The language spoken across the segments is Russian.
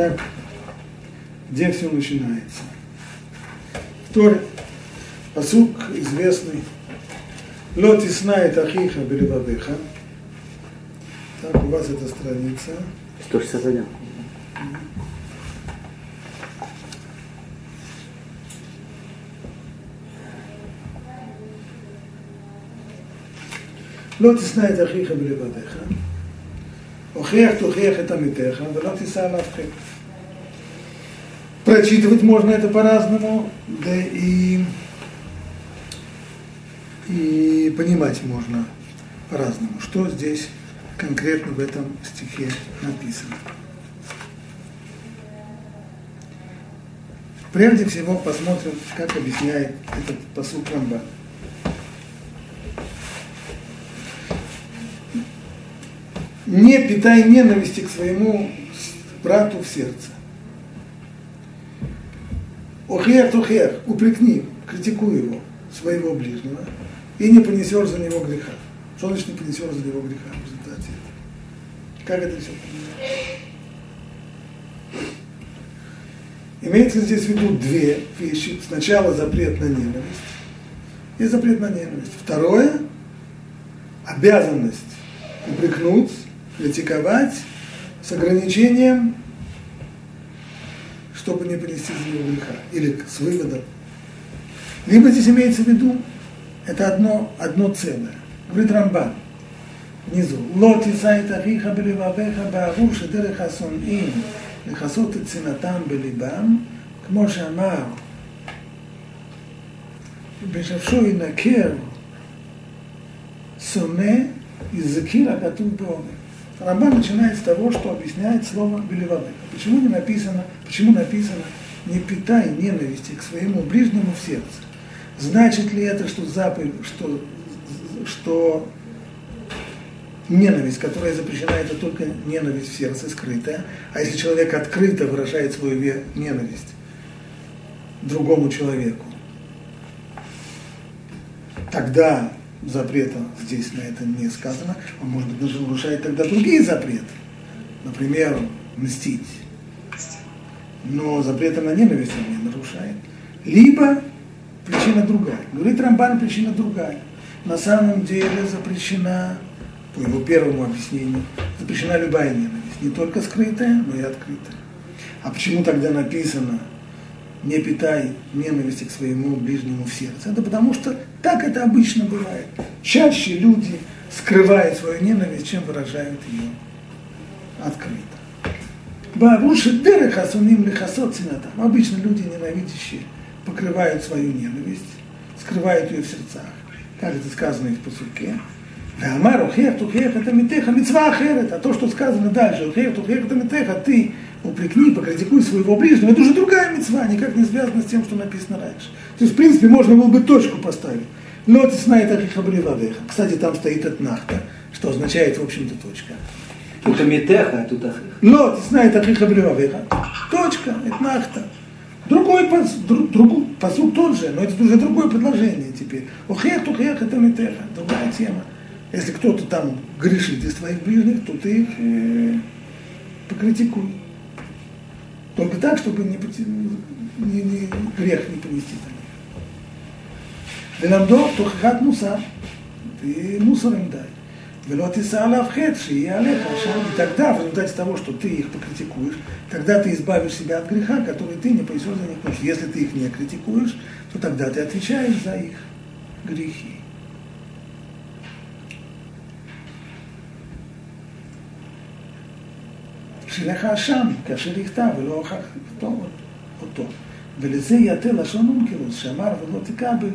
Так, где все начинается? Второй посук известный. Лот знает ахиха белевавеха. Так, у вас эта страница. 161. לא תשנא את אחיך בלבדיך, הוכיח תוכיח את עמיתך, ולא תישא עליו חטא. Прочитывать можно это по-разному, да и, и понимать можно по-разному, что здесь конкретно в этом стихе написано. Прежде всего посмотрим, как объясняет этот посыл Рамбан. Не питай ненависти к своему брату в сердце. Охех тухех, упрекни, критикуй его, своего ближнего, и не понесешь за него греха. Что значит не понесешь за него греха в результате? Как это все? Имеется здесь в виду две вещи. Сначала запрет на ненависть и запрет на ненависть. Второе – обязанность упрекнуть, критиковать с ограничением, чтобы не понести за него греха, или с выводом. Либо здесь имеется в виду, это одно, одно целое. Говорит Рамбан внизу. Лоти сайт ахиха беливавеха баару шедерех асоним לכסות את צנעתם בליבם, כמו שאמר, בשפשו ינקר שונא языки, הכתוב בעומק. Рамбан начинает с того, что объясняет слово «белевавека». Почему не написано, почему написано «не питай ненависти к своему ближнему в сердце»? Значит ли это, что заповедь, что, что ненависть, которая запрещена, это только ненависть в сердце скрытая. А если человек открыто выражает свою ненависть другому человеку, тогда запрета здесь на это не сказано, он может быть даже нарушает тогда другие запреты. Например, мстить. Но запрета на ненависть он не нарушает. Либо причина другая. Говорит Рамбан, причина другая. На самом деле запрещена по его первому объяснению, запрещена любая ненависть, не только скрытая, но и открытая. А почему тогда написано не питай ненависти к своему ближнему в сердце. Это потому что так это обычно бывает. Чаще люди скрывают свою ненависть, чем выражают ее открыто. Баруши дерехасуним лихасот синатам. Обычно люди ненавидящие покрывают свою ненависть, скрывают ее в сердцах, как это сказано в посуке. Амар ухех тухех это митеха, митцва ахерет, а то, что сказано дальше, ухех тухех это митеха, ты упрекни, покритикуй своего ближнего, это уже другая мецва, никак не связана с тем, что написано раньше. То есть, в принципе, можно было бы точку поставить. Но ты знает Ахихабривавеха. Кстати, там стоит Этнахта, что означает, в общем-то, точка. Тут Амитеха, а тут Ахих. Но ты знает Ахихабривавеха. Точка, Этнахта. Другой посуд, друг, посуд тот же, но это уже другое предложение теперь. Охех, тухех, это митеха, другая тема. Если кто-то там грешит из твоих ближних, то ты их э, покритикуй. Только так, чтобы не, не, не, грех не понести там. ולמדו תוכחת מוסר, ты мусор им дай. Вело ты сала в хет, и алеха, и тогда, в результате того, что ты их покритикуешь, тогда ты избавишь себя от греха, который ты не понесешь за них. Потому что если ты их не критикуешь, то тогда ты отвечаешь за их грехи. שלך אשם, כאשר יכתב ולא הוכח אותו. ולזה יתה לשון אונקלוס, שאמר ולא תקבל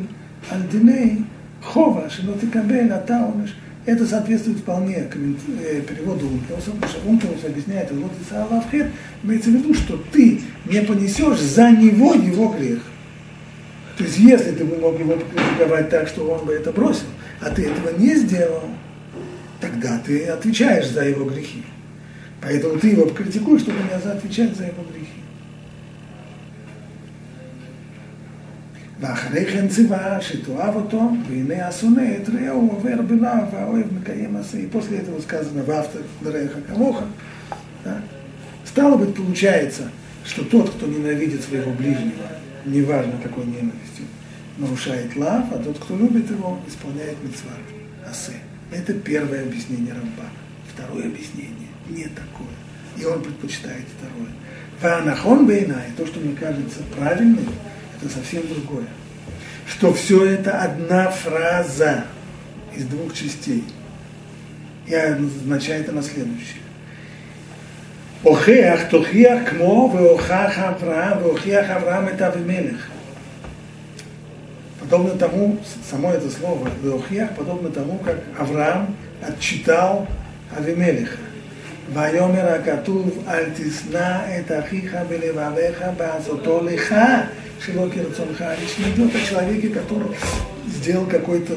על דיני חובה, שלא תקבל אתה עונש. Это соответствует вполне переводу Ункелуса, потому что Ункелус объясняет, вот и Саалавхет, имеется в виду, что ты не понесешь за него его грех. То есть, если ты бы мог его покритиковать так, что он бы это бросил, а ты этого не сделал, тогда ты отвечаешь за его грехи. Поэтому ты его критикуешь, чтобы не отвечать за его грехи. ואחרי כן ציווה שתאהב אותו, והנה השונא את רעהו עובר בלאו, והאוהב מקיים מעשה. После этого сказано, ואהבת דרך כמוך. Стало быть, получается, что тот, кто ненавидит своего ближнего, неважно какой ненавистью, нарушает лав, а тот, кто любит его, исполняет митцва асе. Это первое объяснение Рамба. Второе объяснение не такое. И он предпочитает второе. Ванахон бейна, и то, что мне кажется правильным, это совсем другое. Что все это одна фраза из двух частей. И означает она следующее. Охеах тохиах кмо веохах Авраам, веохиах Авраам это Авимелех. Подобно тому, само это слово, веохиах, подобно тому, как Авраам отчитал Авимелеха. ויאמר הכתוב, אל תשנא את אחיך בלבביך בעשותו לך, שלא כרצונך. Речь не идет о человеке, который сделал какой-то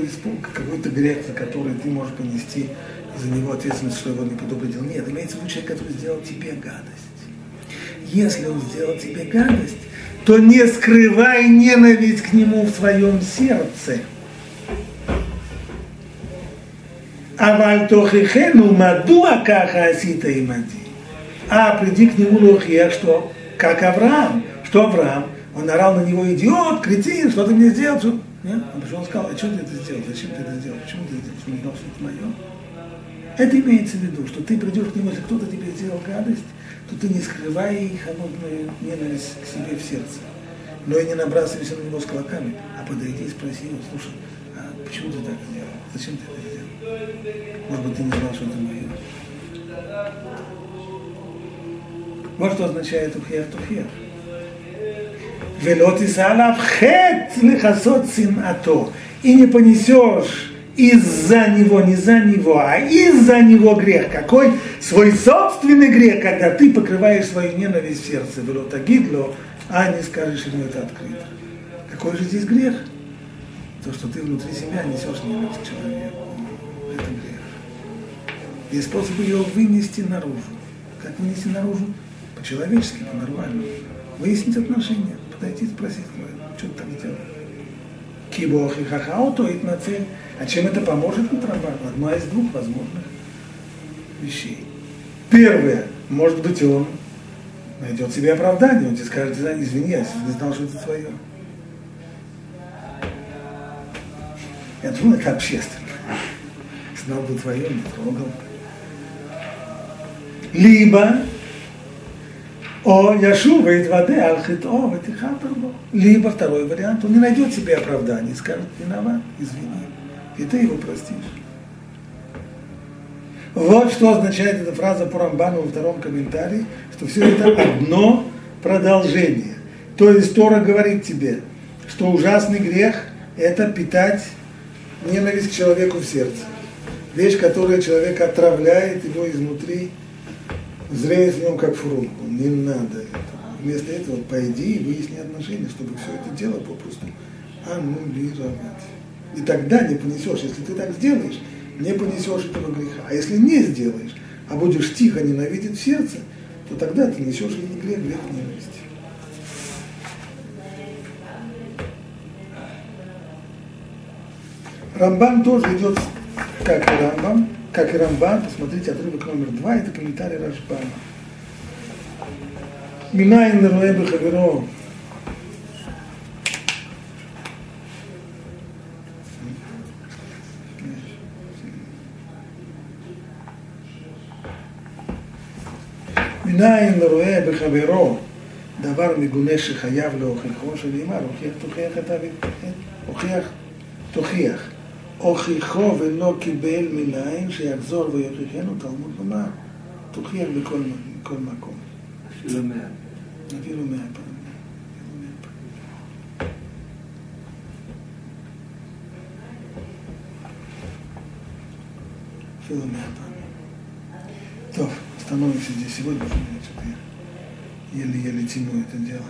какой грех, за который ты можешь понести за него ответственность, что его не предупредил. Нет, имеется в виду человек, который сделал тебе гадость. Если он сделал тебе гадость, то не скрывай ненависть к нему в своем сердце. אבל תוכיחנו מדוע ככה עשית עמדי. А приди к нему лохия, что как Авраам, что Авраам, он орал на него, идиот, кретин, что ты мне сделал? Что? Нет? Он пришел и сказал, а что ты это сделал? Зачем ты это сделал? Почему ты это сделал? Что не знал, что это мое? Это имеется в виду, что ты придешь к нему, если кто-то тебе сделал гадость, то ты не скрывай холодную ненависть к себе в сердце. Но и не набрасывайся на него с кулаками, а подойди и спроси его, слушай, а почему ты так сделал? Зачем ты это сделал? Может быть, ты не знал, что это мое. Вот что означает ухех тухех. Велот изалав хет лихасот синато. И не понесешь из-за него, не за него, а из-за него грех. Какой? Свой собственный грех, когда ты покрываешь свою ненависть в сердце. Велотагидло, а не скажешь ему это открыто. Какой же здесь грех? То, что ты внутри себя несешь ненависть к человеку. Это грех. Есть способ ее вынести наружу. Как вынести наружу? По-человечески, по-нормальному. Выяснить отношения, подойти спросить, что ты так делаешь. Кибох и хахаото и нацель. А чем это поможет контрабанду? Одна из двух возможных вещей. Первое, может быть, он найдет себе оправдание, он тебе скажет, извини, я не знал, что это твое. Я думаю, это общественно. Знал бы твое, не трогал. Либо о Яшува и воды Алхито, Ватихатарбо. Либо второй вариант, он не найдет себе оправдания скажет, виноват, извини. И ты его простишь. Вот что означает эта фраза по Рамбану во втором комментарии, что все это одно продолжение. То есть Тора говорит тебе, что ужасный грех – это питать ненависть к человеку в сердце. Вещь, которая человека отравляет его изнутри, зреет в нем как фурункул. Не надо этого. Вместо этого пойди и выясни отношения, чтобы все это дело попросту аннулировать. И тогда не понесешь, если ты так сделаешь, не понесешь этого греха. А если не сделаешь, а будешь тихо ненавидеть в сердце, то тогда ты несешь не грех, грех ненависти. Рамбан тоже идет, как и Рамбан, как и Рамбан, посмотрите отрывок номер два, это комментарий Рашбана. Минайн роэ бехаверо, מניין רואה בחברו דבר מגונה שחייב להוכיחו, שנאמר, הוכיח תוכיח את אביו, הוכיח תוכיח. הוכיחו ולא קיבל מניין, שיחזור ויוכיחנו תלמוד לומר. תוכיח בכל, בכל מקום. אפילו מאה. אפילו מאה פעמים. אפילו מאה פעמים. טוב, остановимся здесь сегодня, что я еле-еле тяну это дело.